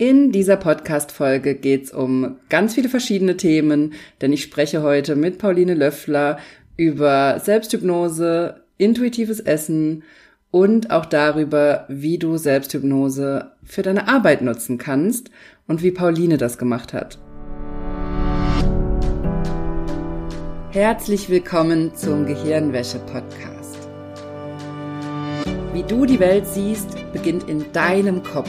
In dieser Podcast-Folge geht es um ganz viele verschiedene Themen, denn ich spreche heute mit Pauline Löffler über Selbsthypnose, intuitives Essen und auch darüber, wie du Selbsthypnose für deine Arbeit nutzen kannst und wie Pauline das gemacht hat. Herzlich willkommen zum Gehirnwäsche-Podcast. Wie du die Welt siehst, beginnt in deinem Kopf.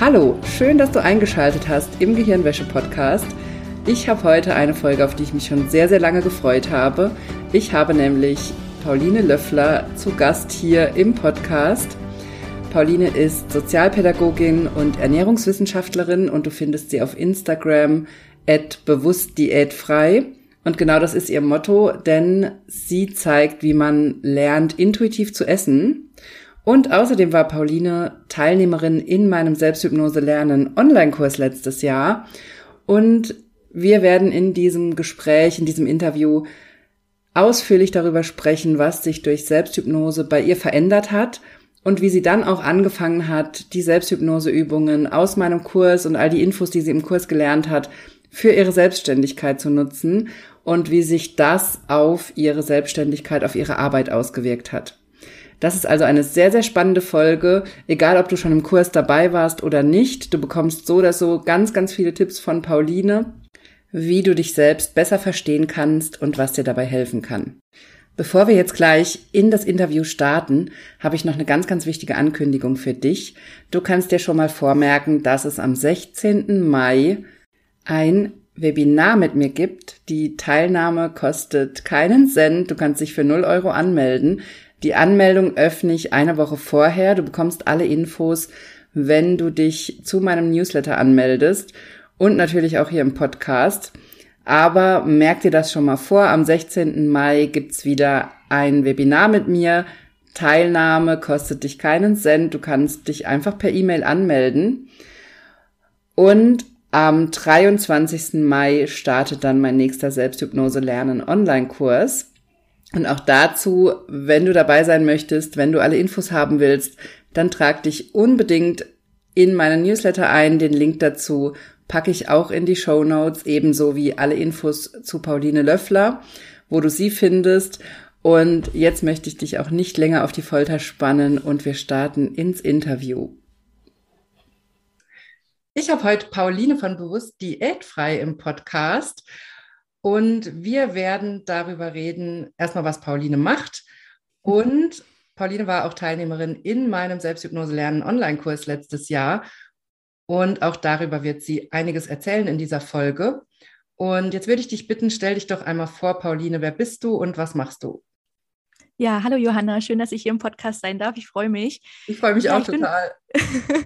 Hallo, schön, dass du eingeschaltet hast im Gehirnwäsche-Podcast. Ich habe heute eine Folge, auf die ich mich schon sehr, sehr lange gefreut habe. Ich habe nämlich Pauline Löffler zu Gast hier im Podcast. Pauline ist Sozialpädagogin und Ernährungswissenschaftlerin und du findest sie auf Instagram at bewusst diätfrei. Und genau das ist ihr Motto, denn sie zeigt, wie man lernt, intuitiv zu essen. Und außerdem war Pauline Teilnehmerin in meinem Selbsthypnose lernen Online-Kurs letztes Jahr. Und wir werden in diesem Gespräch, in diesem Interview ausführlich darüber sprechen, was sich durch Selbsthypnose bei ihr verändert hat und wie sie dann auch angefangen hat, die Selbsthypnoseübungen aus meinem Kurs und all die Infos, die sie im Kurs gelernt hat, für ihre Selbstständigkeit zu nutzen und wie sich das auf ihre Selbstständigkeit, auf ihre Arbeit ausgewirkt hat. Das ist also eine sehr, sehr spannende Folge. Egal, ob du schon im Kurs dabei warst oder nicht, du bekommst so oder so ganz, ganz viele Tipps von Pauline, wie du dich selbst besser verstehen kannst und was dir dabei helfen kann. Bevor wir jetzt gleich in das Interview starten, habe ich noch eine ganz, ganz wichtige Ankündigung für dich. Du kannst dir schon mal vormerken, dass es am 16. Mai ein Webinar mit mir gibt. Die Teilnahme kostet keinen Cent. Du kannst dich für 0 Euro anmelden. Die Anmeldung öffne ich eine Woche vorher. Du bekommst alle Infos, wenn du dich zu meinem Newsletter anmeldest und natürlich auch hier im Podcast. Aber merk dir das schon mal vor. Am 16. Mai gibt's wieder ein Webinar mit mir. Teilnahme kostet dich keinen Cent. Du kannst dich einfach per E-Mail anmelden. Und am 23. Mai startet dann mein nächster Selbsthypnose lernen Online-Kurs. Und auch dazu, wenn du dabei sein möchtest, wenn du alle Infos haben willst, dann trag dich unbedingt in meinen Newsletter ein. Den Link dazu packe ich auch in die Show Notes, ebenso wie alle Infos zu Pauline Löffler, wo du sie findest. Und jetzt möchte ich dich auch nicht länger auf die Folter spannen und wir starten ins Interview. Ich habe heute Pauline von Bewusst Diätfrei im Podcast. Und wir werden darüber reden, erstmal, was Pauline macht. Und Pauline war auch Teilnehmerin in meinem Selbsthypnose-Lernen Online-Kurs letztes Jahr. Und auch darüber wird sie einiges erzählen in dieser Folge. Und jetzt würde ich dich bitten, stell dich doch einmal vor, Pauline, wer bist du und was machst du? Ja, hallo Johanna, schön, dass ich hier im Podcast sein darf. Ich freue mich. Ich freue mich ja, auch total. Bin,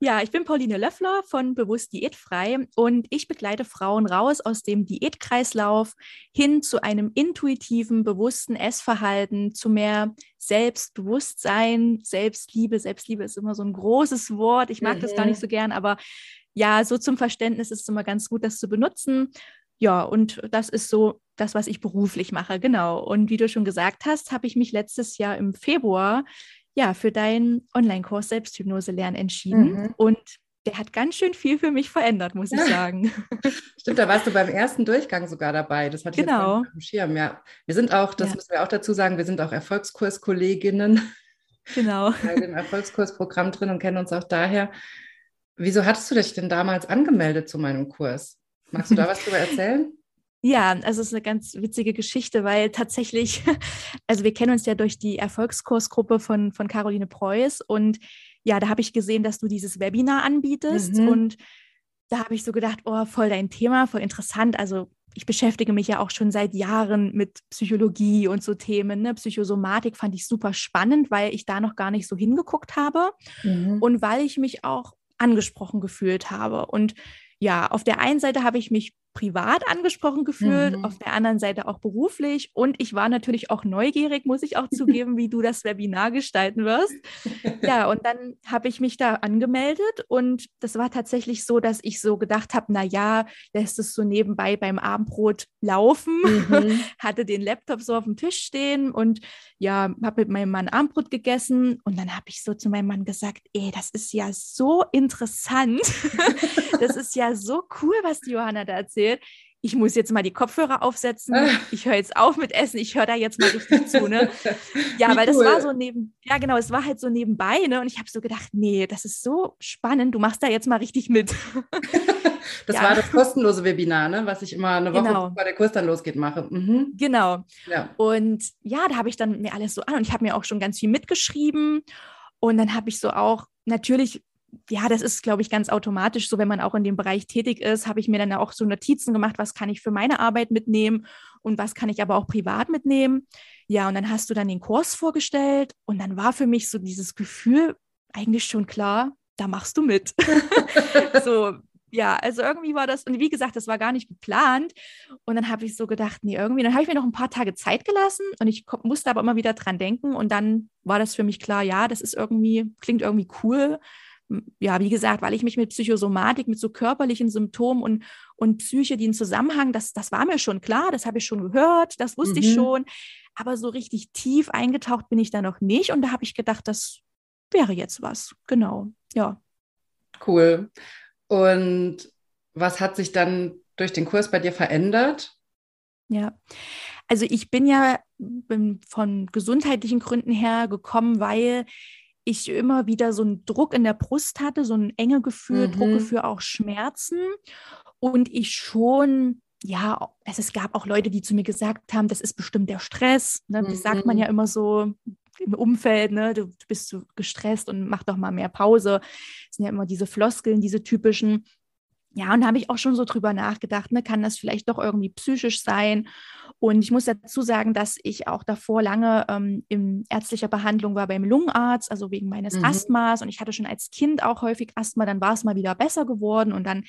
ja, ich bin Pauline Löffler von Bewusst Diätfrei und ich begleite Frauen raus aus dem Diätkreislauf hin zu einem intuitiven, bewussten Essverhalten, zu mehr Selbstbewusstsein, Selbstliebe. Selbstliebe ist immer so ein großes Wort. Ich mag mhm. das gar nicht mhm. so gern, aber ja, so zum Verständnis ist es immer ganz gut, das zu benutzen. Ja, und das ist so das, was ich beruflich mache, genau. Und wie du schon gesagt hast, habe ich mich letztes Jahr im Februar ja für deinen Online-Kurs Selbsthypnose lernen entschieden. Mhm. Und der hat ganz schön viel für mich verändert, muss ich sagen. Stimmt, da warst du beim ersten Durchgang sogar dabei. Das hatte ich genau. jetzt auf dem Schirm. Ja, wir sind auch, das ja. müssen wir auch dazu sagen, wir sind auch Erfolgskurskolleginnen. Genau. Bei dem Erfolgskursprogramm drin und kennen uns auch daher. Wieso hattest du dich denn damals angemeldet zu meinem Kurs? Magst du da was drüber erzählen? Ja, also es ist eine ganz witzige Geschichte, weil tatsächlich, also wir kennen uns ja durch die Erfolgskursgruppe von, von Caroline Preuß und ja, da habe ich gesehen, dass du dieses Webinar anbietest mhm. und da habe ich so gedacht, oh, voll dein Thema, voll interessant. Also ich beschäftige mich ja auch schon seit Jahren mit Psychologie und so Themen. Ne? Psychosomatik fand ich super spannend, weil ich da noch gar nicht so hingeguckt habe mhm. und weil ich mich auch angesprochen gefühlt habe. Und ja, auf der einen Seite habe ich mich privat angesprochen gefühlt, mhm. auf der anderen Seite auch beruflich. Und ich war natürlich auch neugierig, muss ich auch zugeben, wie du das Webinar gestalten wirst. Ja, und dann habe ich mich da angemeldet und das war tatsächlich so, dass ich so gedacht habe, na ja, lässt es so nebenbei beim Abendbrot laufen, mhm. hatte den Laptop so auf dem Tisch stehen und ja, habe mit meinem Mann Abendbrot gegessen und dann habe ich so zu meinem Mann gesagt, ey, das ist ja so interessant. das ist ja so cool, was die Johanna da erzählt. Ich muss jetzt mal die Kopfhörer aufsetzen. Ich höre jetzt auf mit Essen. Ich höre da jetzt mal richtig zu. Ne? Ja, Wie weil cool. das war so neben, ja genau, es war halt so nebenbei. Ne? Und ich habe so gedacht, nee, das ist so spannend. Du machst da jetzt mal richtig mit. Das ja. war das kostenlose Webinar, ne? was ich immer eine Woche, genau. bevor der Kurs dann losgeht, mache. Mhm. Genau. Ja. Und ja, da habe ich dann mir alles so an und ich habe mir auch schon ganz viel mitgeschrieben. Und dann habe ich so auch, natürlich ja, das ist, glaube ich, ganz automatisch so, wenn man auch in dem Bereich tätig ist, habe ich mir dann auch so Notizen gemacht, was kann ich für meine Arbeit mitnehmen und was kann ich aber auch privat mitnehmen. Ja, und dann hast du dann den Kurs vorgestellt und dann war für mich so dieses Gefühl eigentlich schon klar, da machst du mit. so, ja, also irgendwie war das, und wie gesagt, das war gar nicht geplant. Und dann habe ich so gedacht, nee, irgendwie, dann habe ich mir noch ein paar Tage Zeit gelassen und ich musste aber immer wieder dran denken. Und dann war das für mich klar, ja, das ist irgendwie, klingt irgendwie cool ja, wie gesagt, weil ich mich mit Psychosomatik, mit so körperlichen Symptomen und, und Psyche, die einen Zusammenhang, das, das war mir schon klar, das habe ich schon gehört, das wusste mhm. ich schon. Aber so richtig tief eingetaucht bin ich da noch nicht. Und da habe ich gedacht, das wäre jetzt was. Genau, ja. Cool. Und was hat sich dann durch den Kurs bei dir verändert? Ja, also ich bin ja von gesundheitlichen Gründen her gekommen, weil ich immer wieder so einen Druck in der Brust hatte, so ein enge Gefühl, mhm. Druckgefühl, auch Schmerzen. Und ich schon, ja, es, es gab auch Leute, die zu mir gesagt haben, das ist bestimmt der Stress. Ne? Das mhm. sagt man ja mhm. immer so im Umfeld, ne? du, du bist so gestresst und mach doch mal mehr Pause. Das sind ja immer diese Floskeln, diese typischen. Ja, und da habe ich auch schon so drüber nachgedacht, ne, kann das vielleicht doch irgendwie psychisch sein? Und ich muss dazu sagen, dass ich auch davor lange ähm, in ärztlicher Behandlung war beim Lungenarzt, also wegen meines mhm. Asthmas. Und ich hatte schon als Kind auch häufig Asthma, dann war es mal wieder besser geworden. Und dann,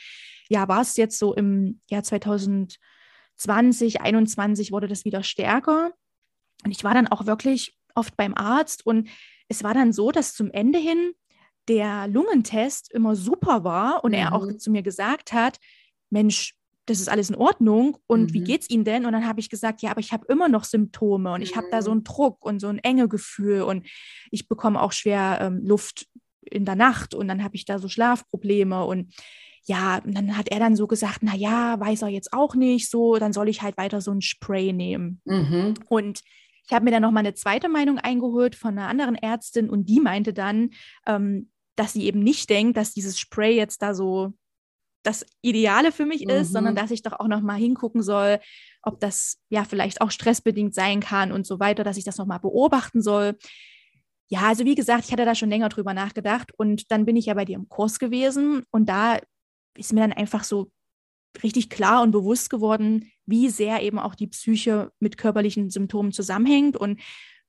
ja, war es jetzt so im Jahr 2020, 2021 wurde das wieder stärker. Und ich war dann auch wirklich oft beim Arzt und es war dann so, dass zum Ende hin der Lungentest immer super war und mhm. er auch mhm. zu mir gesagt hat, Mensch, das ist alles in Ordnung und mhm. wie geht's Ihnen denn? Und dann habe ich gesagt, ja, aber ich habe immer noch Symptome und ich habe da so mhm. einen Druck und so ein enge Gefühl und ich bekomme auch schwer ähm, Luft in der Nacht und dann habe ich da so Schlafprobleme und ja, und dann hat er dann so gesagt, na ja, weiß er jetzt auch nicht, so, dann soll ich halt weiter so ein Spray nehmen. Mhm. Und ich habe mir dann noch mal eine zweite Meinung eingeholt von einer anderen Ärztin und die meinte dann, ähm, dass sie eben nicht denkt, dass dieses Spray jetzt da so das Ideale für mich ist, mhm. sondern dass ich doch auch noch mal hingucken soll, ob das ja vielleicht auch stressbedingt sein kann und so weiter, dass ich das noch mal beobachten soll. Ja, also wie gesagt, ich hatte da schon länger drüber nachgedacht und dann bin ich ja bei dir im Kurs gewesen und da ist mir dann einfach so richtig klar und bewusst geworden, wie sehr eben auch die Psyche mit körperlichen Symptomen zusammenhängt und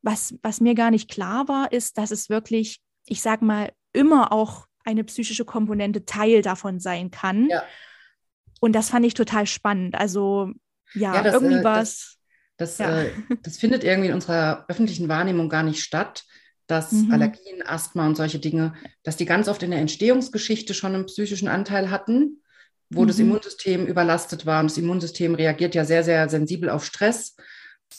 was, was mir gar nicht klar war, ist, dass es wirklich, ich sag mal, immer auch eine psychische Komponente Teil davon sein kann. Ja. Und das fand ich total spannend. Also ja, ja das, irgendwie äh, war es. Das, das, ja. äh, das, findet irgendwie in unserer öffentlichen Wahrnehmung gar nicht statt, dass mhm. Allergien, Asthma und solche Dinge, dass die ganz oft in der Entstehungsgeschichte schon einen psychischen Anteil hatten, wo mhm. das Immunsystem überlastet war. Und das Immunsystem reagiert ja sehr, sehr sensibel auf Stress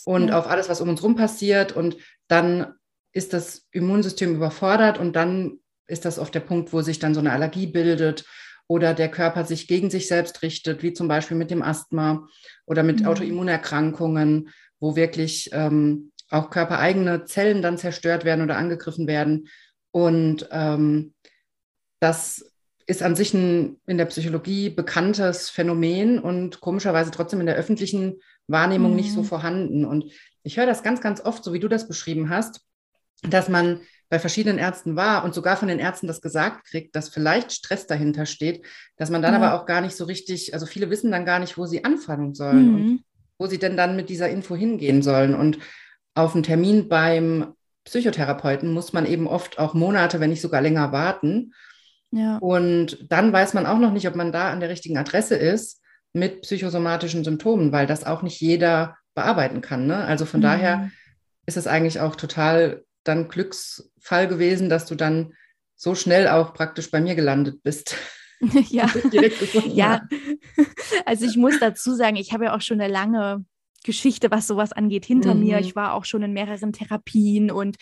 und ja. auf alles, was um uns rum passiert. Und dann ist das Immunsystem überfordert und dann ist das oft der Punkt, wo sich dann so eine Allergie bildet oder der Körper sich gegen sich selbst richtet, wie zum Beispiel mit dem Asthma oder mit mhm. Autoimmunerkrankungen, wo wirklich ähm, auch körpereigene Zellen dann zerstört werden oder angegriffen werden. Und ähm, das ist an sich ein in der Psychologie bekanntes Phänomen und komischerweise trotzdem in der öffentlichen Wahrnehmung mhm. nicht so mhm. vorhanden. Und ich höre das ganz, ganz oft, so wie du das beschrieben hast, dass man bei verschiedenen Ärzten war und sogar von den Ärzten das gesagt kriegt, dass vielleicht Stress dahinter steht, dass man dann ja. aber auch gar nicht so richtig, also viele wissen dann gar nicht, wo sie anfangen sollen mhm. und wo sie denn dann mit dieser Info hingehen sollen. Und auf einen Termin beim Psychotherapeuten muss man eben oft auch Monate, wenn nicht sogar länger warten. Ja. Und dann weiß man auch noch nicht, ob man da an der richtigen Adresse ist mit psychosomatischen Symptomen, weil das auch nicht jeder bearbeiten kann. Ne? Also von mhm. daher ist es eigentlich auch total dann Glücksfall gewesen, dass du dann so schnell auch praktisch bei mir gelandet bist. ja, ja. also ich muss dazu sagen, ich habe ja auch schon eine lange Geschichte, was sowas angeht, hinter mhm. mir. Ich war auch schon in mehreren Therapien und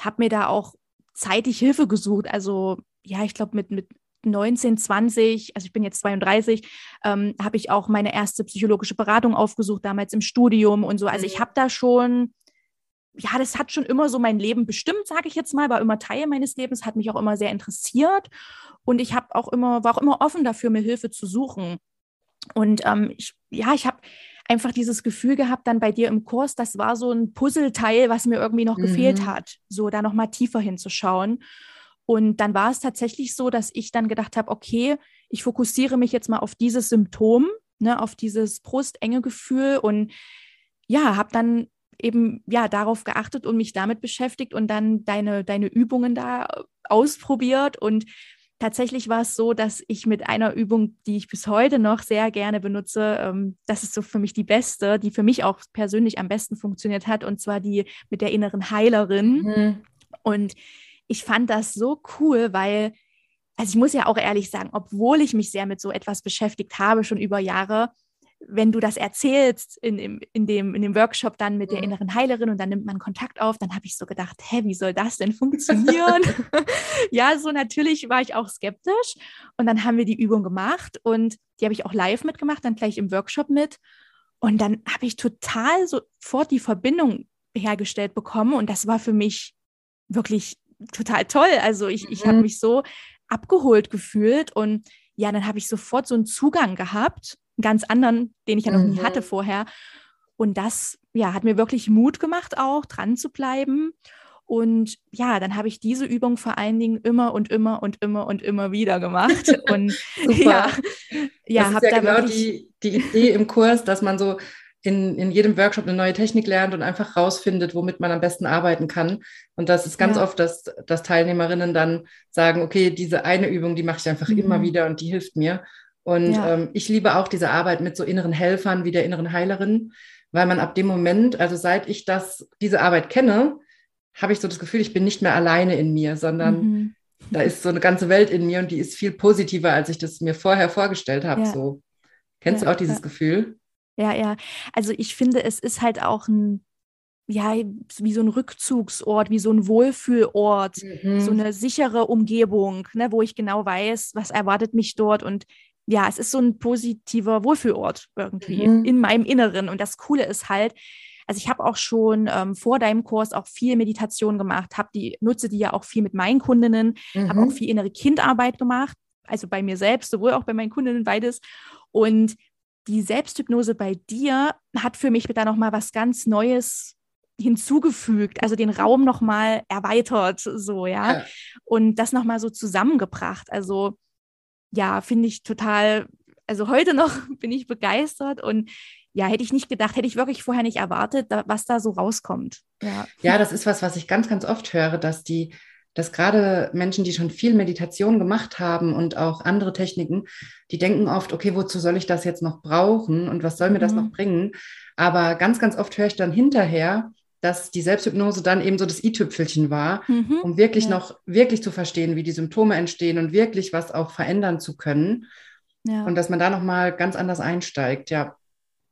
habe mir da auch zeitig Hilfe gesucht. Also ja, ich glaube mit, mit 19, 20, also ich bin jetzt 32, ähm, habe ich auch meine erste psychologische Beratung aufgesucht, damals im Studium und so. Also ich mhm. habe da schon, ja, das hat schon immer so mein Leben bestimmt, sage ich jetzt mal, war immer Teil meines Lebens, hat mich auch immer sehr interessiert und ich habe auch immer, war auch immer offen dafür, mir Hilfe zu suchen. Und ähm, ich, ja, ich habe einfach dieses Gefühl gehabt, dann bei dir im Kurs, das war so ein Puzzleteil, was mir irgendwie noch mhm. gefehlt hat, so da nochmal tiefer hinzuschauen. Und dann war es tatsächlich so, dass ich dann gedacht habe, okay, ich fokussiere mich jetzt mal auf dieses Symptom, ne, auf dieses brustenge Gefühl und ja, habe dann eben ja darauf geachtet und mich damit beschäftigt und dann deine, deine Übungen da ausprobiert und tatsächlich war es so, dass ich mit einer Übung, die ich bis heute noch sehr gerne benutze, ähm, das ist so für mich die beste, die für mich auch persönlich am besten funktioniert hat, und zwar die mit der inneren Heilerin. Mhm. Und ich fand das so cool, weil, also ich muss ja auch ehrlich sagen, obwohl ich mich sehr mit so etwas beschäftigt habe, schon über Jahre, wenn du das erzählst in, in, in, dem, in dem Workshop dann mit der mhm. inneren Heilerin und dann nimmt man Kontakt auf, dann habe ich so gedacht, hä, wie soll das denn funktionieren? ja, so natürlich war ich auch skeptisch und dann haben wir die Übung gemacht und die habe ich auch live mitgemacht, dann gleich im Workshop mit und dann habe ich total sofort die Verbindung hergestellt bekommen und das war für mich wirklich total toll. Also ich, ich habe mhm. mich so abgeholt gefühlt und ja, dann habe ich sofort so einen Zugang gehabt einen ganz anderen, den ich ja noch mhm. nie hatte vorher. Und das ja, hat mir wirklich Mut gemacht, auch dran zu bleiben. Und ja, dann habe ich diese Übung vor allen Dingen immer und immer und immer und immer wieder gemacht. Und ja, ja, habe ja da genau die, die Idee im Kurs, dass man so in, in jedem Workshop eine neue Technik lernt und einfach rausfindet, womit man am besten arbeiten kann. Und das ist ganz ja. oft, dass, dass Teilnehmerinnen dann sagen, okay, diese eine Übung, die mache ich einfach mhm. immer wieder und die hilft mir. Und ja. ähm, ich liebe auch diese Arbeit mit so inneren Helfern wie der inneren Heilerin, weil man ab dem Moment, also seit ich das, diese Arbeit kenne, habe ich so das Gefühl, ich bin nicht mehr alleine in mir, sondern mhm. da ist so eine ganze Welt in mir und die ist viel positiver, als ich das mir vorher vorgestellt habe. Ja. So. Kennst ja, du auch dieses Gefühl? Ja, ja. Also ich finde, es ist halt auch ein ja, wie so ein Rückzugsort, wie so ein Wohlfühlort, mhm. so eine sichere Umgebung, ne, wo ich genau weiß, was erwartet mich dort und ja, es ist so ein positiver Wohlfühlort irgendwie mhm. in meinem Inneren. Und das Coole ist halt, also ich habe auch schon ähm, vor deinem Kurs auch viel Meditation gemacht, habe die nutze die ja auch viel mit meinen Kundinnen, mhm. habe auch viel innere Kindarbeit gemacht, also bei mir selbst, sowohl auch bei meinen Kundinnen beides. Und die Selbsthypnose bei dir hat für mich da noch mal was ganz Neues hinzugefügt, also den Raum noch mal erweitert, so ja, ja. und das noch mal so zusammengebracht. Also ja, finde ich total, also heute noch bin ich begeistert und ja, hätte ich nicht gedacht, hätte ich wirklich vorher nicht erwartet, was da so rauskommt. Ja. ja, das ist was, was ich ganz, ganz oft höre, dass die, dass gerade Menschen, die schon viel Meditation gemacht haben und auch andere Techniken, die denken oft, okay, wozu soll ich das jetzt noch brauchen und was soll mir das mhm. noch bringen? Aber ganz, ganz oft höre ich dann hinterher, dass die Selbsthypnose dann eben so das i-Tüpfelchen war, mhm, um wirklich ja. noch, wirklich zu verstehen, wie die Symptome entstehen und wirklich was auch verändern zu können. Ja. Und dass man da nochmal ganz anders einsteigt, ja.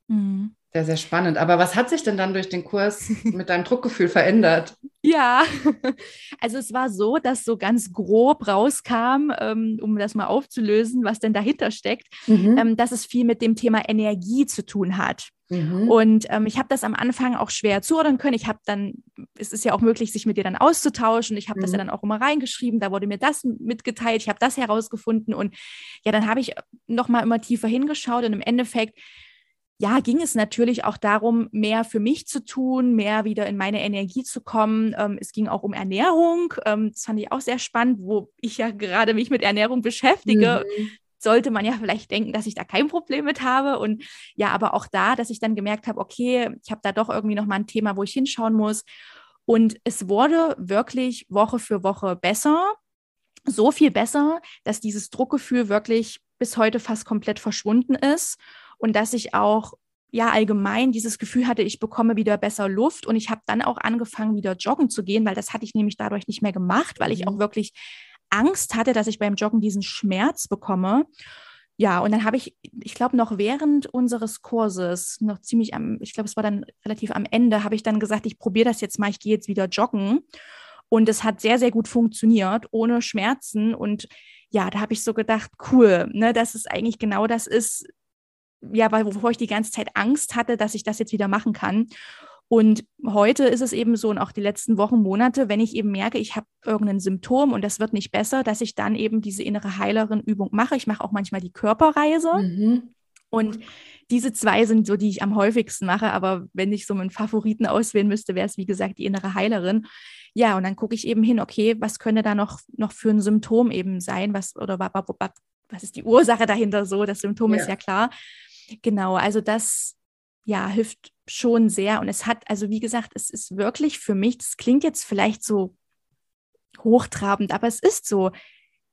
Mhm. Sehr, sehr spannend. Aber was hat sich denn dann durch den Kurs mit deinem Druckgefühl verändert? Ja, also es war so, dass so ganz grob rauskam, ähm, um das mal aufzulösen, was denn dahinter steckt, mhm. ähm, dass es viel mit dem Thema Energie zu tun hat. Mhm. Und ähm, ich habe das am Anfang auch schwer zuordnen können. Ich habe dann, es ist ja auch möglich, sich mit dir dann auszutauschen. Ich habe mhm. das ja mhm. dann auch immer reingeschrieben. Da wurde mir das mitgeteilt. Ich habe das herausgefunden. Und ja, dann habe ich nochmal immer tiefer hingeschaut. Und im Endeffekt ja, ging es natürlich auch darum, mehr für mich zu tun, mehr wieder in meine Energie zu kommen. Ähm, es ging auch um Ernährung. Ähm, das fand ich auch sehr spannend, wo ich ja gerade mich mit Ernährung beschäftige. Mhm. Sollte man ja vielleicht denken, dass ich da kein Problem mit habe. Und ja, aber auch da, dass ich dann gemerkt habe, okay, ich habe da doch irgendwie nochmal ein Thema, wo ich hinschauen muss. Und es wurde wirklich Woche für Woche besser. so viel besser, dass dieses Druckgefühl wirklich bis heute fast komplett verschwunden ist und dass ich auch ja allgemein dieses Gefühl hatte, ich bekomme wieder besser Luft und ich habe dann auch angefangen, wieder joggen zu gehen, weil das hatte ich nämlich dadurch nicht mehr gemacht, weil ich auch mhm. wirklich Angst hatte, dass ich beim Joggen diesen Schmerz bekomme. Ja, und dann habe ich, ich glaube, noch während unseres Kurses, noch ziemlich am, ich glaube, es war dann relativ am Ende, habe ich dann gesagt, ich probiere das jetzt mal, ich gehe jetzt wieder joggen. Und es hat sehr, sehr gut funktioniert, ohne Schmerzen. Und ja, da habe ich so gedacht, cool, ne, dass es eigentlich genau das ist, ja, weil wovor ich die ganze Zeit Angst hatte, dass ich das jetzt wieder machen kann. Und heute ist es eben so und auch die letzten Wochen, Monate, wenn ich eben merke, ich habe irgendein Symptom und das wird nicht besser, dass ich dann eben diese innere Heilerin-Übung mache. Ich mache auch manchmal die Körperreise. Mhm. Und diese zwei sind so, die ich am häufigsten mache. Aber wenn ich so meinen Favoriten auswählen müsste, wäre es, wie gesagt, die innere Heilerin. Ja, und dann gucke ich eben hin, okay, was könnte da noch, noch für ein Symptom eben sein? Was, oder was ist die Ursache dahinter so? Das Symptom ja. ist ja klar. Genau, also das ja hilft schon sehr. Und es hat, also wie gesagt, es ist wirklich für mich, das klingt jetzt vielleicht so hochtrabend, aber es ist so.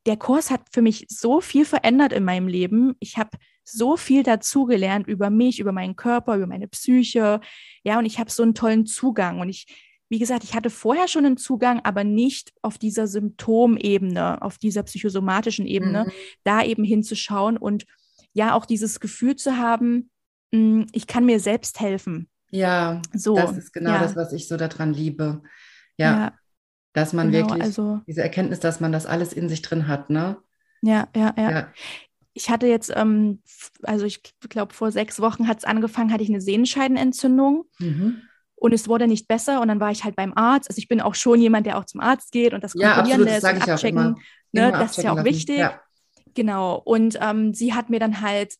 Der Kurs hat für mich so viel verändert in meinem Leben. Ich habe so viel dazugelernt über mich, über meinen Körper, über meine Psyche. Ja, und ich habe so einen tollen Zugang. Und ich, wie gesagt, ich hatte vorher schon einen Zugang, aber nicht auf dieser Symptomebene, auf dieser psychosomatischen Ebene, mhm. da eben hinzuschauen und ja auch dieses Gefühl zu haben, hm, ich kann mir selbst helfen. Ja, so, das ist genau ja. das, was ich so daran liebe. Ja, ja dass man genau, wirklich also, diese Erkenntnis, dass man das alles in sich drin hat, ne? Ja, ja, ja. Ich hatte jetzt, ähm, also ich glaube, vor sechs Wochen hat es angefangen, hatte ich eine Sehenscheidenentzündung. Mhm. Und es wurde nicht besser und dann war ich halt beim Arzt. Also ich bin auch schon jemand, der auch zum Arzt geht und das kontrollieren ja, lässt und abchecken. Immer, ne? immer das ist ja auch lassen. wichtig. Ja. Genau. Und ähm, sie hat mir dann halt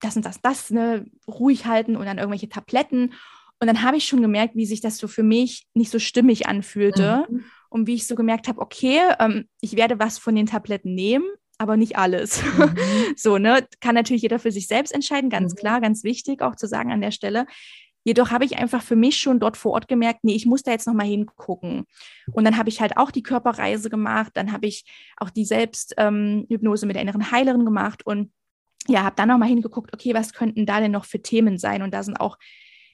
das und das, das, ne, ruhig halten und dann irgendwelche Tabletten. Und dann habe ich schon gemerkt, wie sich das so für mich nicht so stimmig anfühlte. Mhm. Und wie ich so gemerkt habe, okay, ähm, ich werde was von den Tabletten nehmen, aber nicht alles. Mhm. so, ne? Kann natürlich jeder für sich selbst entscheiden, ganz mhm. klar, ganz wichtig auch zu sagen an der Stelle. Jedoch habe ich einfach für mich schon dort vor Ort gemerkt, nee, ich muss da jetzt nochmal hingucken. Und dann habe ich halt auch die Körperreise gemacht, dann habe ich auch die Selbsthypnose ähm, mit der inneren Heilerin gemacht und ja, habe dann nochmal hingeguckt, okay, was könnten da denn noch für Themen sein? Und da sind auch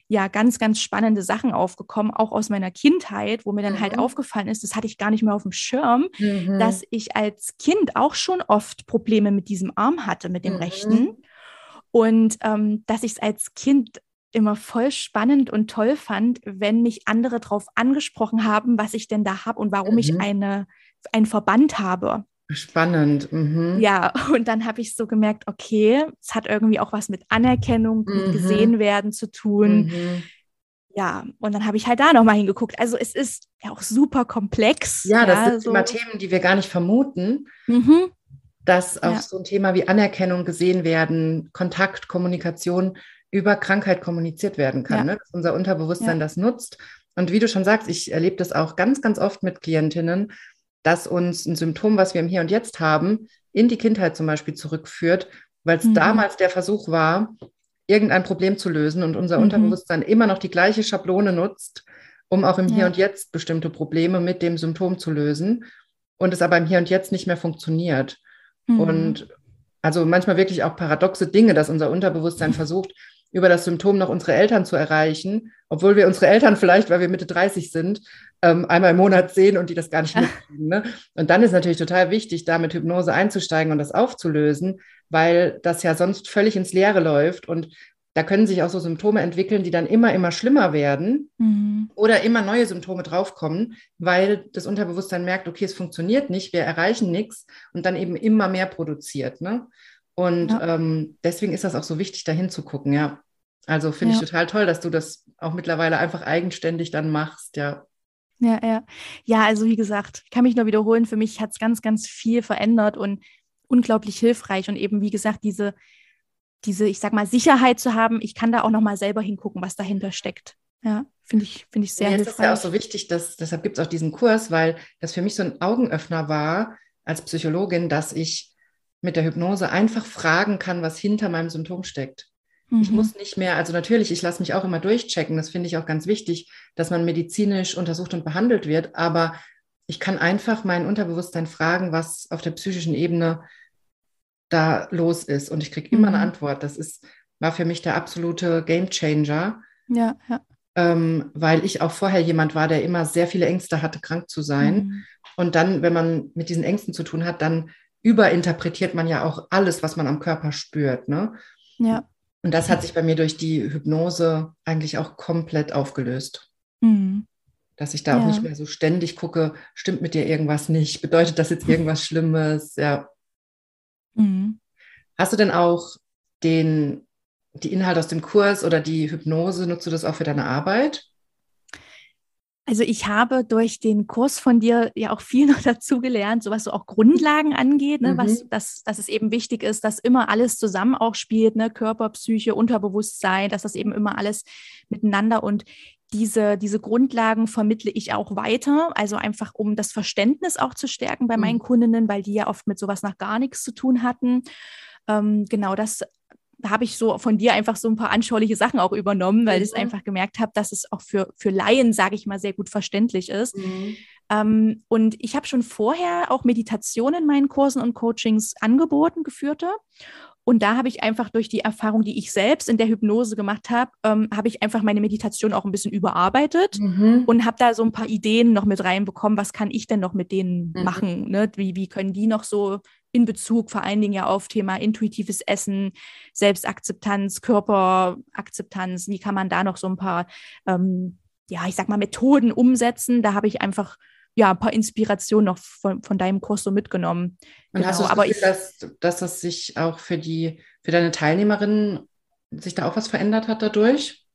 ja ganz, ganz spannende Sachen aufgekommen, auch aus meiner Kindheit, wo mir dann halt mhm. halt aufgefallen ist, das hatte ich gar nicht mehr auf dem Schirm, mhm. dass ich als Kind auch schon oft Probleme mit diesem Arm hatte, mit dem mhm. rechten. Und ähm, dass ich es als Kind immer voll spannend und toll fand, wenn mich andere darauf angesprochen haben, was ich denn da habe und warum mhm. ich eine, einen Verband habe. Spannend. Mhm. Ja, und dann habe ich so gemerkt, okay, es hat irgendwie auch was mit Anerkennung, mhm. mit gesehen werden zu tun. Mhm. Ja, und dann habe ich halt da nochmal hingeguckt. Also es ist ja auch super komplex. Ja, das ja, sind so. immer Themen, die wir gar nicht vermuten. Mhm. Dass auch ja. so ein Thema wie Anerkennung gesehen werden, Kontakt, Kommunikation über Krankheit kommuniziert werden kann. Ja. Ne? Dass unser Unterbewusstsein das nutzt. Und wie du schon sagst, ich erlebe das auch ganz, ganz oft mit Klientinnen, dass uns ein Symptom, was wir im Hier und Jetzt haben, in die Kindheit zum Beispiel zurückführt, weil es mhm. damals der Versuch war, irgendein Problem zu lösen und unser mhm. Unterbewusstsein immer noch die gleiche Schablone nutzt, um auch im ja. Hier und Jetzt bestimmte Probleme mit dem Symptom zu lösen und es aber im Hier und Jetzt nicht mehr funktioniert. Mhm. Und also manchmal wirklich auch paradoxe Dinge, dass unser Unterbewusstsein versucht, über das Symptom noch unsere Eltern zu erreichen, obwohl wir unsere Eltern vielleicht, weil wir Mitte 30 sind, ähm, einmal im Monat sehen und die das gar nicht mitkriegen. Ne? Und dann ist natürlich total wichtig, da mit Hypnose einzusteigen und das aufzulösen, weil das ja sonst völlig ins Leere läuft und da können sich auch so Symptome entwickeln, die dann immer, immer schlimmer werden mhm. oder immer neue Symptome draufkommen, weil das Unterbewusstsein merkt, okay, es funktioniert nicht, wir erreichen nichts und dann eben immer mehr produziert. Ne? Und ja. ähm, deswegen ist das auch so wichtig, da hinzugucken, ja. Also finde ja. ich total toll, dass du das auch mittlerweile einfach eigenständig dann machst, ja. Ja, ja. Ja, also wie gesagt, kann mich nur wiederholen, für mich hat es ganz, ganz viel verändert und unglaublich hilfreich. Und eben, wie gesagt, diese, diese, ich sag mal, Sicherheit zu haben, ich kann da auch nochmal selber hingucken, was dahinter steckt. Ja, finde ich, finde ich sehr ja, hilfreich. Das ist ja auch so wichtig, dass, deshalb gibt es auch diesen Kurs, weil das für mich so ein Augenöffner war als Psychologin, dass ich mit der Hypnose einfach fragen kann, was hinter meinem Symptom steckt. Mhm. Ich muss nicht mehr, also natürlich, ich lasse mich auch immer durchchecken, das finde ich auch ganz wichtig, dass man medizinisch untersucht und behandelt wird, aber ich kann einfach mein Unterbewusstsein fragen, was auf der psychischen Ebene da los ist. Und ich kriege immer mhm. eine Antwort. Das ist, war für mich der absolute Game Changer. Ja, ja. Ähm, weil ich auch vorher jemand war, der immer sehr viele Ängste hatte, krank zu sein. Mhm. Und dann, wenn man mit diesen Ängsten zu tun hat, dann überinterpretiert man ja auch alles, was man am Körper spürt. Ne? Ja. Und das hat sich bei mir durch die Hypnose eigentlich auch komplett aufgelöst. Mhm. Dass ich da ja. auch nicht mehr so ständig gucke, stimmt mit dir irgendwas nicht? Bedeutet das jetzt irgendwas Schlimmes? Ja. Mhm. Hast du denn auch den, die Inhalte aus dem Kurs oder die Hypnose, nutzt du das auch für deine Arbeit? Also ich habe durch den Kurs von dir ja auch viel noch dazu gelernt, so was so auch Grundlagen angeht, ne, mhm. was, dass, dass es eben wichtig ist, dass immer alles zusammen auch spielt, ne, Körper, Psyche, Unterbewusstsein, dass das eben immer alles miteinander und diese, diese Grundlagen vermittle ich auch weiter, also einfach um das Verständnis auch zu stärken bei mhm. meinen Kundinnen, weil die ja oft mit sowas nach gar nichts zu tun hatten. Ähm, genau, das habe ich so von dir einfach so ein paar anschauliche Sachen auch übernommen, weil mhm. ich einfach gemerkt habe, dass es auch für, für Laien, sage ich mal, sehr gut verständlich ist. Mhm. Ähm, und ich habe schon vorher auch Meditationen in meinen Kursen und Coachings angeboten, geführte. Und da habe ich einfach durch die Erfahrung, die ich selbst in der Hypnose gemacht habe, ähm, habe ich einfach meine Meditation auch ein bisschen überarbeitet mhm. und habe da so ein paar Ideen noch mit reinbekommen, was kann ich denn noch mit denen mhm. machen? Ne? Wie, wie können die noch so in Bezug vor allen Dingen ja auf Thema intuitives Essen, Selbstakzeptanz, Körperakzeptanz, wie kann man da noch so ein paar, ähm, ja, ich sag mal, Methoden umsetzen? Da habe ich einfach ja, ein paar Inspirationen noch von, von deinem Kurs so mitgenommen. Und genau. hast du das Gefühl, ich, dass, dass das sich auch für die, für deine Teilnehmerinnen sich da auch was verändert hat dadurch?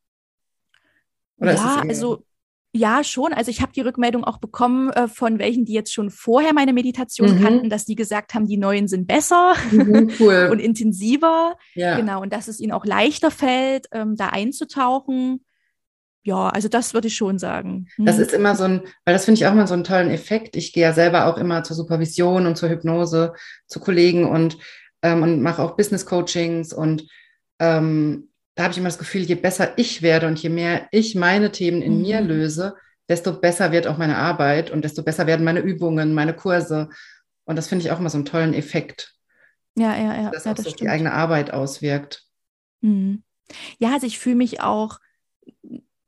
Oder ja, also ja, schon. Also ich habe die Rückmeldung auch bekommen äh, von welchen, die jetzt schon vorher meine Meditation mhm. kannten, dass die gesagt haben, die neuen sind besser mhm, cool. und intensiver. Ja. Genau. Und dass es ihnen auch leichter fällt, ähm, da einzutauchen ja, also das würde ich schon sagen. Hm. Das ist immer so ein, weil das finde ich auch immer so einen tollen Effekt. Ich gehe ja selber auch immer zur Supervision und zur Hypnose zu Kollegen und, ähm, und mache auch Business Coachings und ähm, da habe ich immer das Gefühl, je besser ich werde und je mehr ich meine Themen in mhm. mir löse, desto besser wird auch meine Arbeit und desto besser werden meine Übungen, meine Kurse. Und das finde ich auch immer so einen tollen Effekt. Ja, ja, ja. Dass ja, auch das so die eigene Arbeit auswirkt. Mhm. Ja, also ich fühle mich auch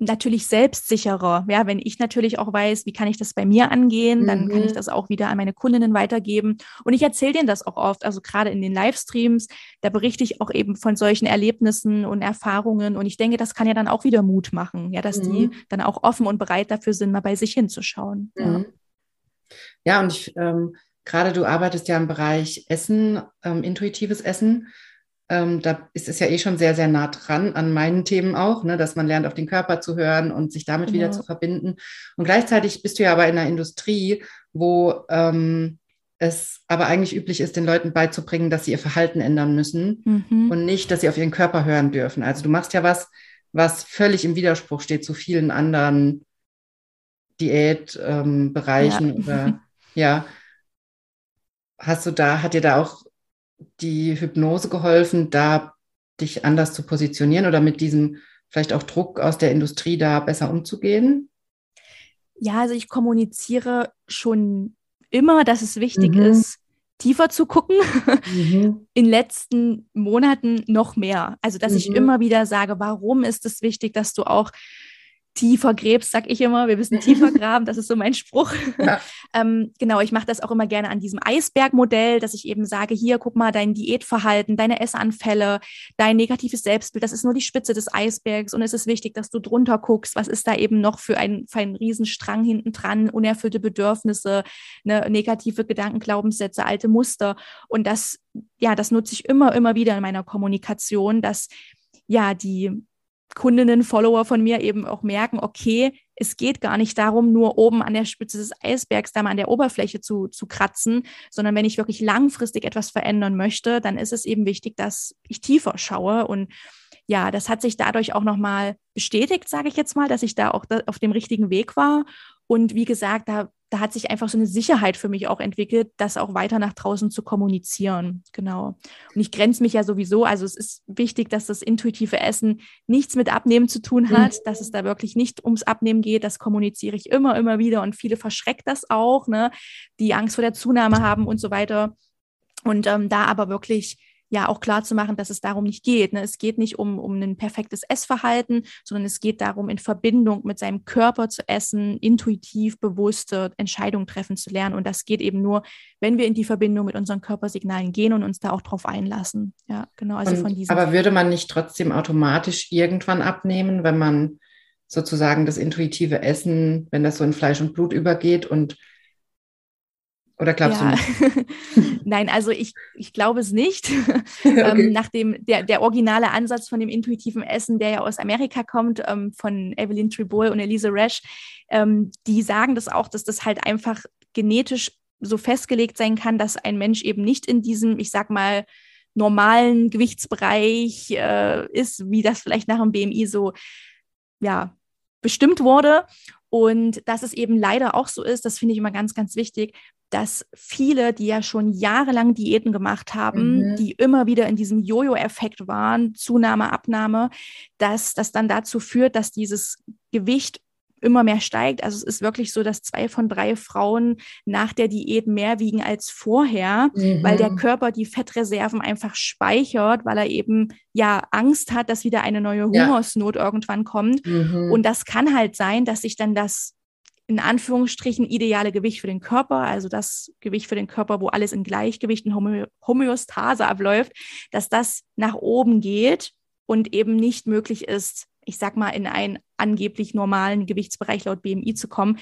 natürlich selbstsicherer. Ja, wenn ich natürlich auch weiß, wie kann ich das bei mir angehen, dann mhm. kann ich mhm. das auch wieder an meine Kundinnen weitergeben. Und ich erzähle denen das auch oft, also gerade in den Livestreams, da berichte ich auch eben von solchen Erlebnissen und Erfahrungen. Und ich denke, das kann ja dann auch wieder Mut machen, ja, dass mhm. die dann auch offen und bereit dafür sind, mal bei sich hinzuschauen. Mhm. Ja. ja. und ich, ähm, gerade du arbeitest ja im Bereich Essen, ähm, intuitives Essen. Ähm, da ist es ja eh schon sehr, sehr nah dran an meinen Themen auch, ne, dass man lernt, auf den Körper zu hören und sich damit genau. wieder zu verbinden. Und gleichzeitig bist du ja aber in einer Industrie, wo ähm, es aber eigentlich üblich ist, den Leuten beizubringen, dass sie ihr Verhalten ändern müssen mhm. und nicht, dass sie auf ihren Körper hören dürfen. Also du machst ja was, was völlig im Widerspruch steht zu vielen anderen Diätbereichen ähm, ja. oder ja. Hast du da, hat dir da auch die Hypnose geholfen, da dich anders zu positionieren oder mit diesem vielleicht auch Druck aus der Industrie da besser umzugehen? Ja, also ich kommuniziere schon immer, dass es wichtig mhm. ist, tiefer zu gucken. Mhm. In letzten Monaten noch mehr. Also, dass mhm. ich immer wieder sage, warum ist es wichtig, dass du auch tiefer gräbst, sag ich immer. Wir müssen tiefer graben, das ist so mein Spruch. Ja. ähm, genau, ich mache das auch immer gerne an diesem Eisbergmodell, dass ich eben sage, hier, guck mal, dein Diätverhalten, deine Essanfälle, dein negatives Selbstbild, das ist nur die Spitze des Eisbergs und es ist wichtig, dass du drunter guckst, was ist da eben noch für ein, für einen Riesenstrang hinten dran, unerfüllte Bedürfnisse, ne, negative Gedanken, Glaubenssätze, alte Muster und das, ja, das nutze ich immer, immer wieder in meiner Kommunikation, dass ja, die Kundinnen, Follower von mir eben auch merken, okay, es geht gar nicht darum, nur oben an der Spitze des Eisbergs da mal an der Oberfläche zu, zu kratzen, sondern wenn ich wirklich langfristig etwas verändern möchte, dann ist es eben wichtig, dass ich tiefer schaue. Und ja, das hat sich dadurch auch nochmal bestätigt, sage ich jetzt mal, dass ich da auch auf dem richtigen Weg war. Und wie gesagt, da, da hat sich einfach so eine Sicherheit für mich auch entwickelt, das auch weiter nach draußen zu kommunizieren. Genau. Und ich grenze mich ja sowieso, also es ist wichtig, dass das intuitive Essen nichts mit Abnehmen zu tun hat, mhm. dass es da wirklich nicht ums Abnehmen geht. Das kommuniziere ich immer, immer wieder und viele verschreckt das auch, ne? die Angst vor der Zunahme haben und so weiter. Und ähm, da aber wirklich ja auch klar zu machen, dass es darum nicht geht. Ne? Es geht nicht um, um ein perfektes Essverhalten, sondern es geht darum, in Verbindung mit seinem Körper zu essen, intuitiv bewusste Entscheidungen treffen zu lernen. Und das geht eben nur, wenn wir in die Verbindung mit unseren Körpersignalen gehen und uns da auch drauf einlassen. Ja, genau. Also und, von diesem aber würde man nicht trotzdem automatisch irgendwann abnehmen, wenn man sozusagen das intuitive Essen, wenn das so in Fleisch und Blut übergeht und oder glaubst ja. du nicht? Nein, also ich, ich glaube es nicht. okay. ähm, nach dem, der, der originale Ansatz von dem intuitiven Essen, der ja aus Amerika kommt, ähm, von Evelyn Tribol und Elise Resch, ähm, die sagen das auch, dass das halt einfach genetisch so festgelegt sein kann, dass ein Mensch eben nicht in diesem, ich sag mal, normalen Gewichtsbereich äh, ist, wie das vielleicht nach dem BMI so ja, bestimmt wurde. Und dass es eben leider auch so ist, das finde ich immer ganz, ganz wichtig, dass viele, die ja schon jahrelang Diäten gemacht haben, mhm. die immer wieder in diesem Jojo-Effekt waren, Zunahme, Abnahme, dass das dann dazu führt, dass dieses Gewicht immer mehr steigt. Also es ist wirklich so, dass zwei von drei Frauen nach der Diät mehr wiegen als vorher, mhm. weil der mhm. Körper die Fettreserven einfach speichert, weil er eben ja Angst hat, dass wieder eine neue Hungersnot ja. irgendwann kommt. Mhm. Und das kann halt sein, dass sich dann das in Anführungsstrichen ideale Gewicht für den Körper, also das Gewicht für den Körper, wo alles in Gleichgewicht und Homö Homöostase abläuft, dass das nach oben geht und eben nicht möglich ist, ich sag mal, in einen angeblich normalen Gewichtsbereich laut BMI zu kommen.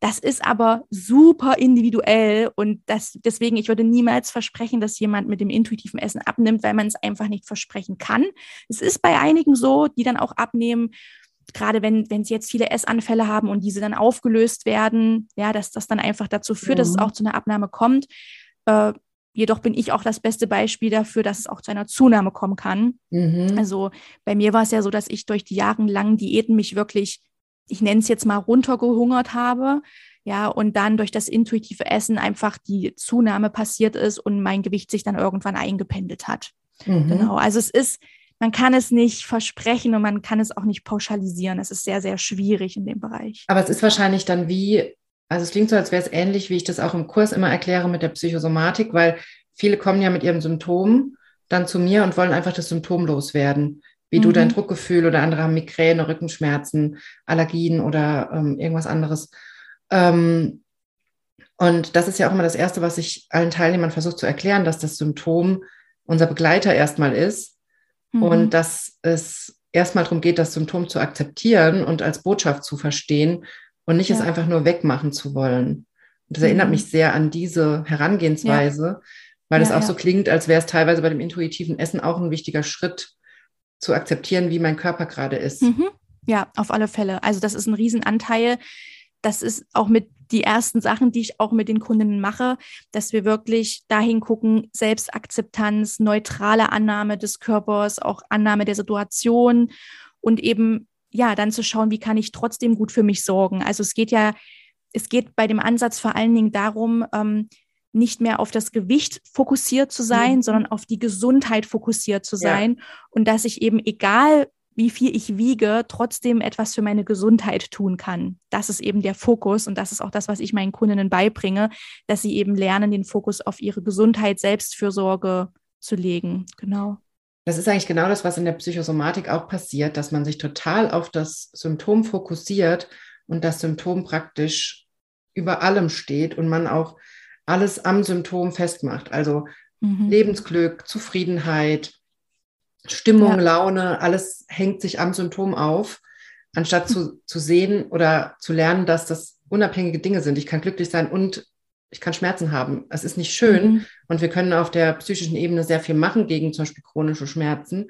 Das ist aber super individuell und das, deswegen, ich würde niemals versprechen, dass jemand mit dem intuitiven Essen abnimmt, weil man es einfach nicht versprechen kann. Es ist bei einigen so, die dann auch abnehmen gerade wenn, wenn sie jetzt viele Essanfälle haben und diese dann aufgelöst werden, ja, dass das dann einfach dazu führt, mhm. dass es mhm. auch zu einer Abnahme kommt. Äh, jedoch bin ich auch das beste Beispiel dafür, dass es auch zu einer Zunahme kommen kann. Mhm. Also bei mir war es ja so, dass ich durch die jahrelangen Diäten mich wirklich, ich nenne es jetzt mal, runtergehungert habe. Ja, und dann durch das intuitive Essen einfach die Zunahme passiert ist und mein Gewicht sich dann irgendwann eingependelt hat. Mhm. Genau. Also es ist, man kann es nicht versprechen und man kann es auch nicht pauschalisieren. Es ist sehr, sehr schwierig in dem Bereich. Aber es ist wahrscheinlich dann wie, also es klingt so, als wäre es ähnlich, wie ich das auch im Kurs immer erkläre mit der Psychosomatik, weil viele kommen ja mit ihrem Symptom dann zu mir und wollen einfach das Symptom loswerden. Wie mhm. du dein Druckgefühl oder andere haben Migräne, Rückenschmerzen, Allergien oder ähm, irgendwas anderes. Ähm, und das ist ja auch immer das Erste, was ich allen Teilnehmern versuche zu erklären, dass das Symptom unser Begleiter erstmal ist Mhm. Und dass es erstmal darum geht, das Symptom zu akzeptieren und als Botschaft zu verstehen und nicht ja. es einfach nur wegmachen zu wollen. Und das mhm. erinnert mich sehr an diese Herangehensweise, ja. weil es auch so klingt, als wäre es teilweise bei dem intuitiven Essen auch ein wichtiger Schritt, zu akzeptieren, wie mein Körper gerade ist. Mhm. Ja, auf alle Fälle. Also das ist ein Riesenanteil. Das ist auch mit die ersten Sachen, die ich auch mit den Kundinnen mache, dass wir wirklich dahin gucken, Selbstakzeptanz, neutrale Annahme des Körpers, auch Annahme der Situation und eben ja, dann zu schauen, wie kann ich trotzdem gut für mich sorgen. Also es geht ja, es geht bei dem Ansatz vor allen Dingen darum, ähm, nicht mehr auf das Gewicht fokussiert zu sein, mhm. sondern auf die Gesundheit fokussiert zu sein ja. und dass ich eben egal wie viel ich wiege, trotzdem etwas für meine Gesundheit tun kann. Das ist eben der Fokus und das ist auch das, was ich meinen Kundinnen beibringe, dass sie eben lernen, den Fokus auf ihre Gesundheit, Selbstfürsorge zu legen. Genau. Das ist eigentlich genau das, was in der Psychosomatik auch passiert, dass man sich total auf das Symptom fokussiert und das Symptom praktisch über allem steht und man auch alles am Symptom festmacht. Also mhm. Lebensglück, Zufriedenheit, Stimmung, ja. Laune, alles hängt sich am Symptom auf, anstatt zu, zu sehen oder zu lernen, dass das unabhängige Dinge sind. Ich kann glücklich sein und ich kann Schmerzen haben. Es ist nicht schön mhm. und wir können auf der psychischen Ebene sehr viel machen gegen zum Beispiel chronische Schmerzen.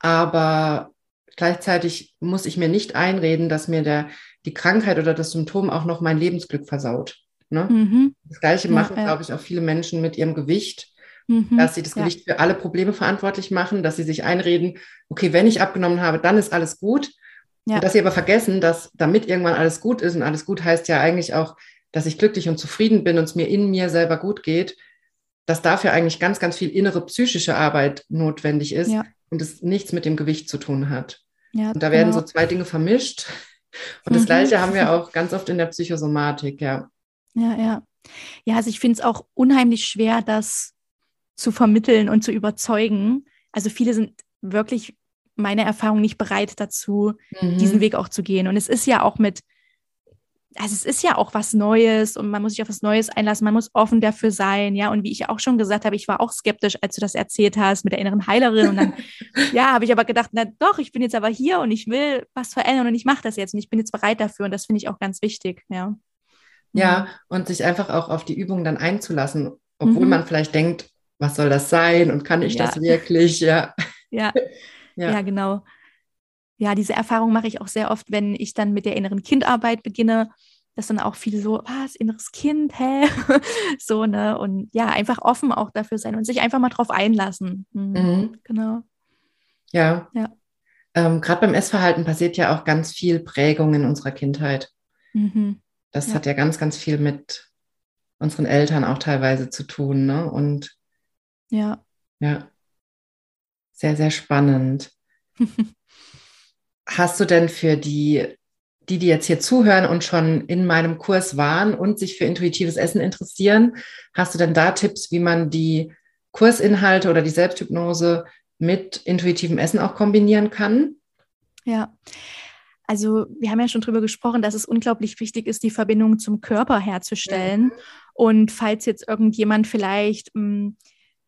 Aber gleichzeitig muss ich mir nicht einreden, dass mir der, die Krankheit oder das Symptom auch noch mein Lebensglück versaut. Ne? Mhm. Das Gleiche machen, ja, glaube ich, auch viele Menschen mit ihrem Gewicht mhm, dass sie das ja. Gewicht für alle Probleme verantwortlich machen, dass sie sich einreden, okay, wenn ich abgenommen habe, dann ist alles gut. Ja. Dass sie aber vergessen, dass damit irgendwann alles gut ist und alles gut heißt ja eigentlich auch, dass ich glücklich und zufrieden bin und es mir in mir selber gut geht, dass dafür eigentlich ganz, ganz viel innere psychische Arbeit notwendig ist ja. und es nichts mit dem Gewicht zu tun hat. Ja, und da werden genau. so zwei Dinge vermischt. Und das mhm. Gleiche haben wir auch ganz oft in der Psychosomatik, ja. Ja, ja. Ja, also ich finde es auch unheimlich schwer, das zu vermitteln und zu überzeugen. Also viele sind wirklich meiner Erfahrung nicht bereit dazu, mhm. diesen Weg auch zu gehen. Und es ist ja auch mit, also es ist ja auch was Neues und man muss sich auf was Neues einlassen, man muss offen dafür sein, ja. Und wie ich auch schon gesagt habe, ich war auch skeptisch, als du das erzählt hast mit der inneren Heilerin. Und dann, ja, habe ich aber gedacht, na doch, ich bin jetzt aber hier und ich will was verändern und ich mache das jetzt und ich bin jetzt bereit dafür und das finde ich auch ganz wichtig, ja. Ja, und sich einfach auch auf die Übung dann einzulassen, obwohl mhm. man vielleicht denkt, was soll das sein und kann ich ja. das wirklich, ja. Ja. ja. ja, genau. Ja, diese Erfahrung mache ich auch sehr oft, wenn ich dann mit der inneren Kindarbeit beginne, dass dann auch viele so, was, inneres Kind, hä? so, ne? Und ja, einfach offen auch dafür sein und sich einfach mal drauf einlassen. Mhm. Mhm. Genau. Ja. ja. Ähm, Gerade beim Essverhalten passiert ja auch ganz viel Prägung in unserer Kindheit. Mhm. Das ja. hat ja ganz, ganz viel mit unseren Eltern auch teilweise zu tun, ne? Und ja. Ja. Sehr, sehr spannend. Hast du denn für die, die, die jetzt hier zuhören und schon in meinem Kurs waren und sich für intuitives Essen interessieren, hast du denn da Tipps, wie man die Kursinhalte oder die Selbsthypnose mit intuitivem Essen auch kombinieren kann? Ja. Also wir haben ja schon drüber gesprochen, dass es unglaublich wichtig ist, die Verbindung zum Körper herzustellen. Mhm. Und falls jetzt irgendjemand vielleicht mh, mm,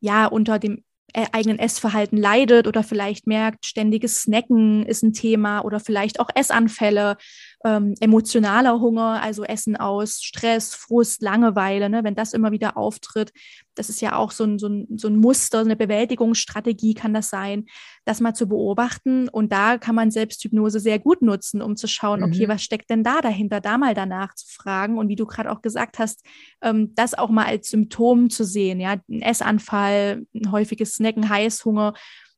ja unter dem eigenen Essverhalten leidet oder vielleicht merkt, ständiges Snacken ist ein Thema oder vielleicht auch Essanfälle, ähm, emotionaler Hunger, also Essen aus Stress, Frust, Langeweile, ne, wenn das immer wieder auftritt. Das ist ja auch so ein, so, ein, so ein Muster, eine Bewältigungsstrategie kann das sein, das mal zu beobachten. Und da kann man Selbsthypnose sehr gut nutzen, um zu schauen, mhm. okay, was steckt denn da dahinter, da mal danach zu fragen. Und wie du gerade auch gesagt hast, ähm, das auch mal als Symptom zu sehen, ja, ein Essanfall, ein häufiges Snacken, Heißhunger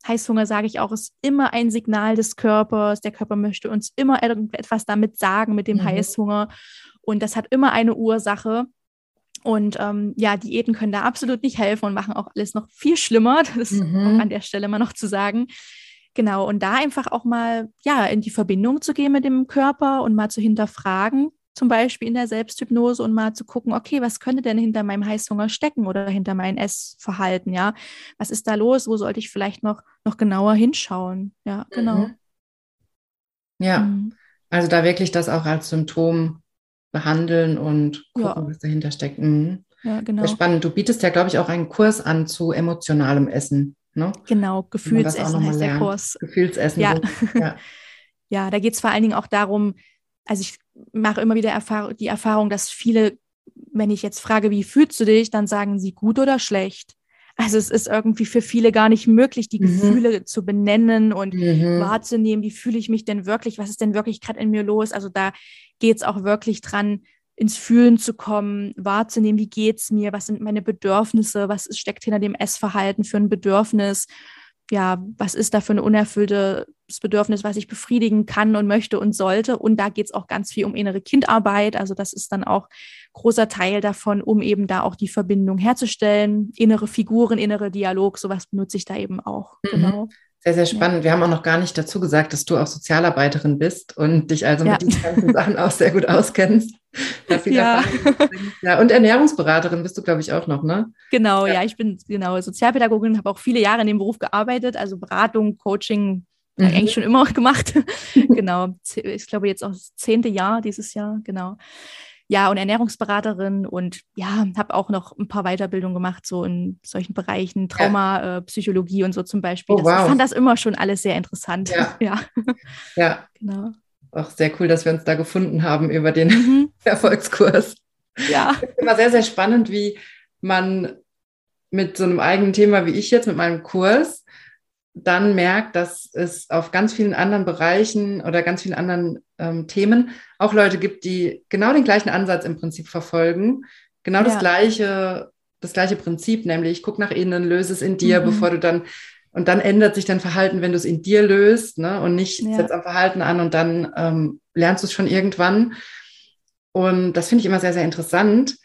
Heißhunger, sage ich auch, ist immer ein Signal des Körpers. Der Körper möchte uns immer etwas damit sagen mit dem mhm. Heißhunger. Und das hat immer eine Ursache. Und ähm, ja, Diäten können da absolut nicht helfen und machen auch alles noch viel schlimmer. Das ist mhm. auch an der Stelle mal noch zu sagen. Genau, und da einfach auch mal ja in die Verbindung zu gehen mit dem Körper und mal zu hinterfragen, zum Beispiel in der Selbsthypnose und mal zu gucken, okay, was könnte denn hinter meinem Heißhunger stecken oder hinter meinem Essverhalten, ja? Was ist da los? Wo sollte ich vielleicht noch, noch genauer hinschauen? Ja, genau. Mhm. Ja, mhm. also da wirklich das auch als Symptom behandeln und gucken, ja. was dahinter steckt. Mhm. Ja, genau. Sehr spannend. Du bietest ja, glaube ich, auch einen Kurs an zu emotionalem Essen. Ne? Genau, Gefühlsessen heißt der Kurs. Gefühlsessen. Ja, so. ja. ja da geht es vor allen Dingen auch darum, also ich mache immer wieder Erfahr die Erfahrung, dass viele, wenn ich jetzt frage, wie fühlst du dich, dann sagen sie gut oder schlecht. Also es ist irgendwie für viele gar nicht möglich, die mhm. Gefühle zu benennen und mhm. wahrzunehmen, wie fühle ich mich denn wirklich, was ist denn wirklich gerade in mir los. Also da geht es auch wirklich dran, ins Fühlen zu kommen, wahrzunehmen, wie geht es mir, was sind meine Bedürfnisse, was steckt hinter dem Essverhalten für ein Bedürfnis ja, was ist da für ein unerfülltes Bedürfnis, was ich befriedigen kann und möchte und sollte. Und da geht es auch ganz viel um innere Kindarbeit. Also das ist dann auch großer Teil davon, um eben da auch die Verbindung herzustellen. Innere Figuren, innere Dialog, sowas benutze ich da eben auch. Mhm. Genau. Sehr, sehr spannend. Ja. Wir haben auch noch gar nicht dazu gesagt, dass du auch Sozialarbeiterin bist und dich also ja. mit diesen ganzen Sachen auch sehr gut auskennst. Ja. ja. Und Ernährungsberaterin bist du, glaube ich, auch noch, ne? Genau, ja, ja ich bin genau Sozialpädagogin, habe auch viele Jahre in dem Beruf gearbeitet, also Beratung, Coaching, mhm. eigentlich schon immer gemacht. genau, ich glaube jetzt auch das zehnte Jahr dieses Jahr, genau ja, und Ernährungsberaterin und ja, habe auch noch ein paar Weiterbildungen gemacht, so in solchen Bereichen, Trauma, ja. äh, Psychologie und so zum Beispiel. Oh, wow. Ich fand das immer schon alles sehr interessant. Ja. ja. ja. Genau. Auch sehr cool, dass wir uns da gefunden haben über den mhm. Erfolgskurs. Ja. Es ist immer sehr, sehr spannend, wie man mit so einem eigenen Thema wie ich jetzt mit meinem Kurs dann merkt, dass es auf ganz vielen anderen Bereichen oder ganz vielen anderen ähm, Themen auch Leute gibt, die genau den gleichen Ansatz im Prinzip verfolgen, genau ja. das gleiche, das gleiche Prinzip, nämlich guck nach innen, löse es in dir, mhm. bevor du dann und dann ändert sich dein Verhalten, wenn du es in dir löst, ne? Und nicht ja. setzt am Verhalten an und dann ähm, lernst du es schon irgendwann. Und das finde ich immer sehr, sehr interessant,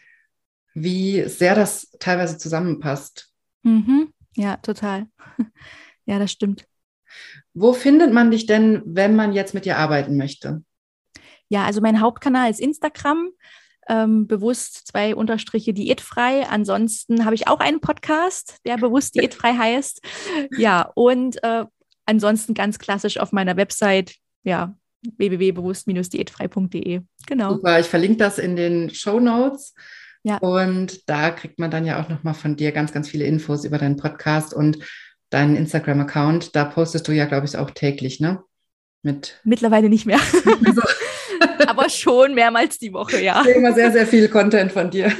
wie sehr das teilweise zusammenpasst. Mhm. Ja, total. Ja, das stimmt. Wo findet man dich denn, wenn man jetzt mit dir arbeiten möchte? Ja, also mein Hauptkanal ist Instagram. Ähm, bewusst zwei Unterstriche diätfrei. Ansonsten habe ich auch einen Podcast, der bewusst diätfrei heißt. Ja, und äh, ansonsten ganz klassisch auf meiner Website, ja, www.bewusst-diätfrei.de. Genau. Super, ich verlinke das in den Show Notes. Ja. Und da kriegt man dann ja auch nochmal von dir ganz, ganz viele Infos über deinen Podcast und deinen Instagram-Account. Da postest du ja, glaube ich, auch täglich, ne? Mit Mittlerweile nicht mehr. Also. Aber schon mehrmals die Woche, ja. Ich sehe immer sehr, sehr viel Content von dir.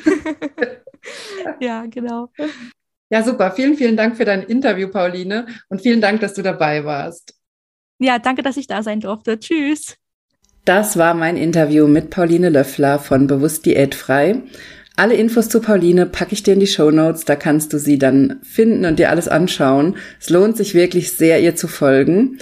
ja, genau. Ja, super. Vielen, vielen Dank für dein Interview, Pauline. Und vielen Dank, dass du dabei warst. Ja, danke, dass ich da sein durfte. Tschüss. Das war mein Interview mit Pauline Löffler von Bewusst Diätfrei. Alle Infos zu Pauline packe ich dir in die Show Notes, da kannst du sie dann finden und dir alles anschauen. Es lohnt sich wirklich sehr, ihr zu folgen.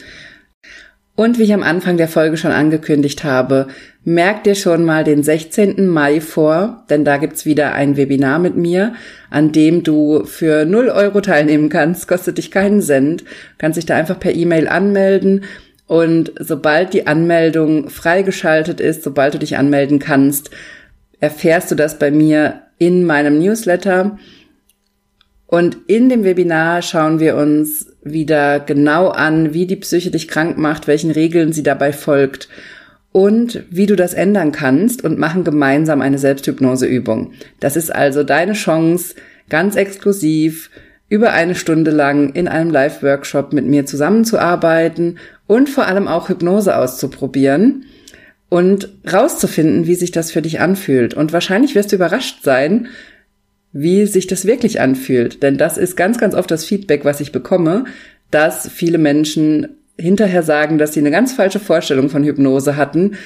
Und wie ich am Anfang der Folge schon angekündigt habe, merk dir schon mal den 16. Mai vor, denn da gibt's wieder ein Webinar mit mir, an dem du für 0 Euro teilnehmen kannst, kostet dich keinen Cent, kannst dich da einfach per E-Mail anmelden und sobald die Anmeldung freigeschaltet ist, sobald du dich anmelden kannst, erfährst du das bei mir in meinem Newsletter. Und in dem Webinar schauen wir uns wieder genau an, wie die Psyche dich krank macht, welchen Regeln sie dabei folgt und wie du das ändern kannst und machen gemeinsam eine Selbsthypnoseübung. Das ist also deine Chance, ganz exklusiv über eine Stunde lang in einem Live-Workshop mit mir zusammenzuarbeiten und vor allem auch Hypnose auszuprobieren und rauszufinden, wie sich das für dich anfühlt. Und wahrscheinlich wirst du überrascht sein, wie sich das wirklich anfühlt. Denn das ist ganz, ganz oft das Feedback, was ich bekomme, dass viele Menschen hinterher sagen, dass sie eine ganz falsche Vorstellung von Hypnose hatten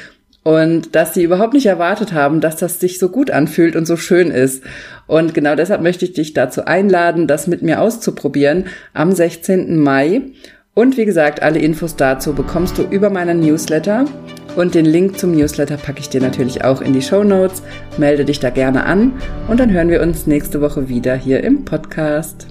und dass sie überhaupt nicht erwartet haben, dass das sich so gut anfühlt und so schön ist. Und genau deshalb möchte ich dich dazu einladen, das mit mir auszuprobieren am 16. Mai. Und wie gesagt, alle Infos dazu bekommst du über meinen Newsletter. Und den Link zum Newsletter packe ich dir natürlich auch in die Show Notes. Melde dich da gerne an und dann hören wir uns nächste Woche wieder hier im Podcast.